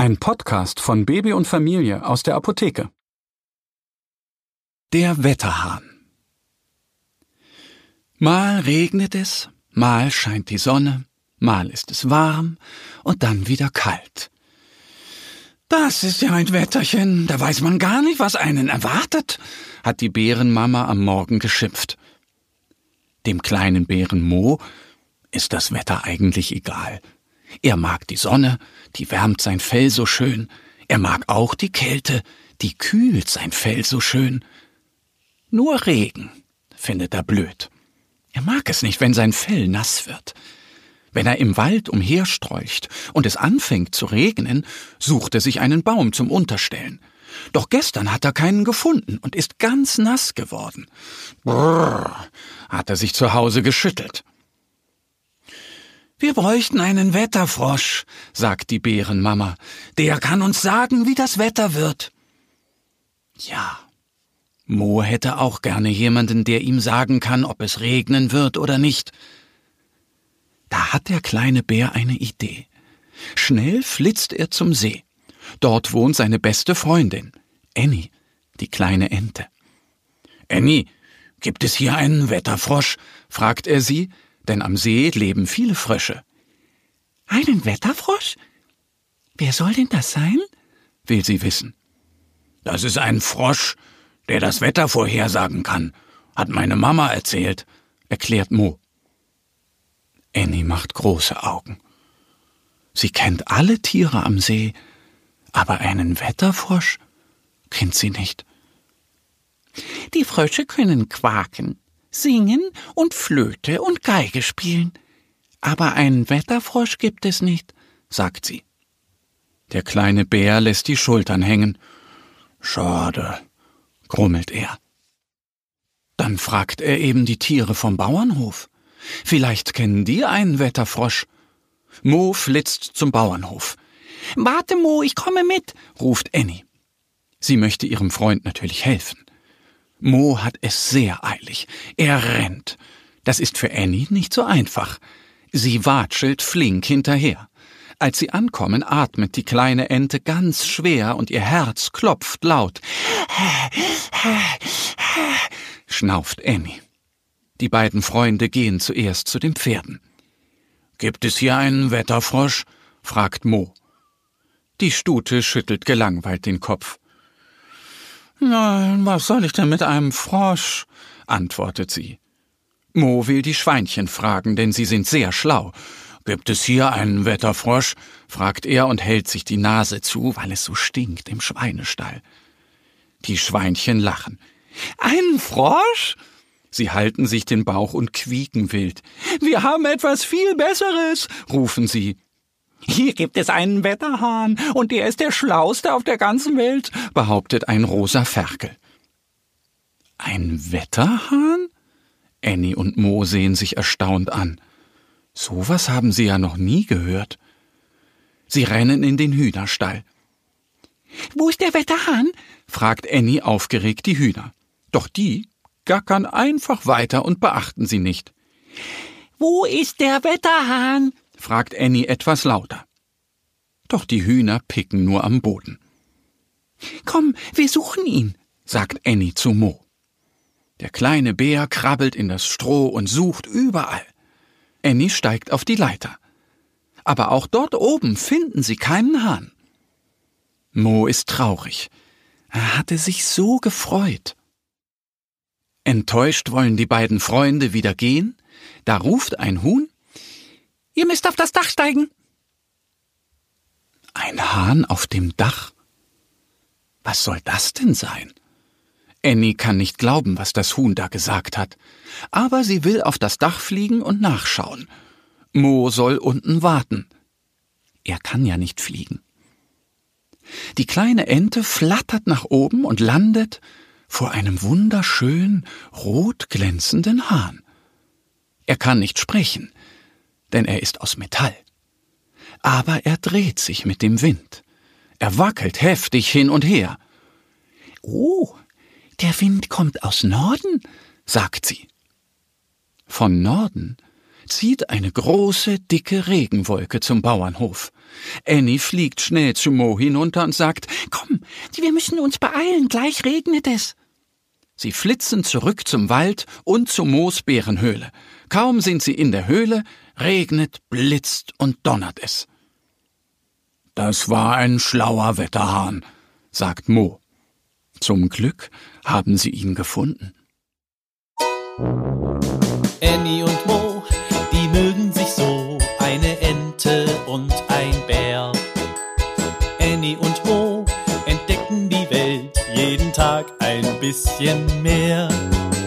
Ein Podcast von Baby und Familie aus der Apotheke. Der Wetterhahn. Mal regnet es, mal scheint die Sonne, mal ist es warm und dann wieder kalt. Das ist ja ein Wetterchen, da weiß man gar nicht, was einen erwartet, hat die Bärenmama am Morgen geschimpft. Dem kleinen Bären Mo ist das Wetter eigentlich egal. Er mag die Sonne, die wärmt sein Fell so schön. Er mag auch die Kälte, die kühlt sein Fell so schön. Nur Regen findet er blöd. Er mag es nicht, wenn sein Fell nass wird. Wenn er im Wald umherstreucht und es anfängt zu regnen, sucht er sich einen Baum zum Unterstellen. Doch gestern hat er keinen gefunden und ist ganz nass geworden. Brrr, hat er sich zu Hause geschüttelt. Wir bräuchten einen Wetterfrosch, sagt die Bärenmama. Der kann uns sagen, wie das Wetter wird. Ja, Mo hätte auch gerne jemanden, der ihm sagen kann, ob es regnen wird oder nicht. Da hat der kleine Bär eine Idee. Schnell flitzt er zum See. Dort wohnt seine beste Freundin, Annie, die kleine Ente. Annie, gibt es hier einen Wetterfrosch? fragt er sie, denn am See leben viele Frösche. Einen Wetterfrosch? Wer soll denn das sein? will sie wissen. Das ist ein Frosch, der das Wetter vorhersagen kann, hat meine Mama erzählt, erklärt Mo. Annie macht große Augen. Sie kennt alle Tiere am See, aber einen Wetterfrosch kennt sie nicht. Die Frösche können quaken, singen und Flöte und Geige spielen. Aber einen Wetterfrosch gibt es nicht, sagt sie. Der kleine Bär lässt die Schultern hängen. Schade, grummelt er. Dann fragt er eben die Tiere vom Bauernhof. Vielleicht kennen die einen Wetterfrosch. Mo flitzt zum Bauernhof. Warte, Mo, ich komme mit, ruft Annie. Sie möchte ihrem Freund natürlich helfen. Mo hat es sehr eilig. Er rennt. Das ist für Annie nicht so einfach. Sie watschelt flink hinterher. Als sie ankommen, atmet die kleine Ente ganz schwer und ihr Herz klopft laut. Schnauft Annie. Die beiden Freunde gehen zuerst zu den Pferden. Gibt es hier einen Wetterfrosch? fragt Mo. Die Stute schüttelt gelangweilt den Kopf. Nein, was soll ich denn mit einem Frosch? antwortet sie. Mo will die Schweinchen fragen, denn sie sind sehr schlau. Gibt es hier einen Wetterfrosch? fragt er und hält sich die Nase zu, weil es so stinkt im Schweinestall. Die Schweinchen lachen. Ein Frosch? Sie halten sich den Bauch und quieken wild. Wir haben etwas viel Besseres, rufen sie. Hier gibt es einen Wetterhahn, und der ist der schlauste auf der ganzen Welt, behauptet ein rosa Ferkel. Ein Wetterhahn? Annie und Mo sehen sich erstaunt an. So was haben sie ja noch nie gehört. Sie rennen in den Hühnerstall. Wo ist der Wetterhahn? fragt Annie aufgeregt die Hühner. Doch die gackern einfach weiter und beachten sie nicht. Wo ist der Wetterhahn? Fragt Annie etwas lauter. Doch die Hühner picken nur am Boden. Komm, wir suchen ihn, sagt Annie zu Mo. Der kleine Bär krabbelt in das Stroh und sucht überall. Annie steigt auf die Leiter. Aber auch dort oben finden sie keinen Hahn. Mo ist traurig. Er hatte sich so gefreut. Enttäuscht wollen die beiden Freunde wieder gehen, da ruft ein Huhn Ihr müsst auf das Dach steigen. Ein Hahn auf dem Dach? Was soll das denn sein? Annie kann nicht glauben, was das Huhn da gesagt hat, aber sie will auf das Dach fliegen und nachschauen. Mo soll unten warten. Er kann ja nicht fliegen. Die kleine Ente flattert nach oben und landet vor einem wunderschön rot glänzenden Hahn. Er kann nicht sprechen, denn er ist aus Metall. Aber er dreht sich mit dem Wind. Er wackelt heftig hin und her. Oh, der Wind kommt aus Norden, sagt sie. Von Norden zieht eine große, dicke Regenwolke zum Bauernhof. Annie fliegt schnell zu Mo hinunter und sagt, Komm, wir müssen uns beeilen, gleich regnet es. Sie flitzen zurück zum Wald und zur Moosbeerenhöhle. Kaum sind sie in der Höhle, regnet, blitzt und donnert es. Das war ein schlauer Wetterhahn, sagt Mo. Zum Glück haben sie ihn gefunden. Annie und Mo, die mögen sich so, eine Ente und ein Bär. Annie und Mo entdecken die Welt jeden Tag ein bisschen mehr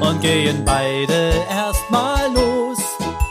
und gehen beide erstmal los,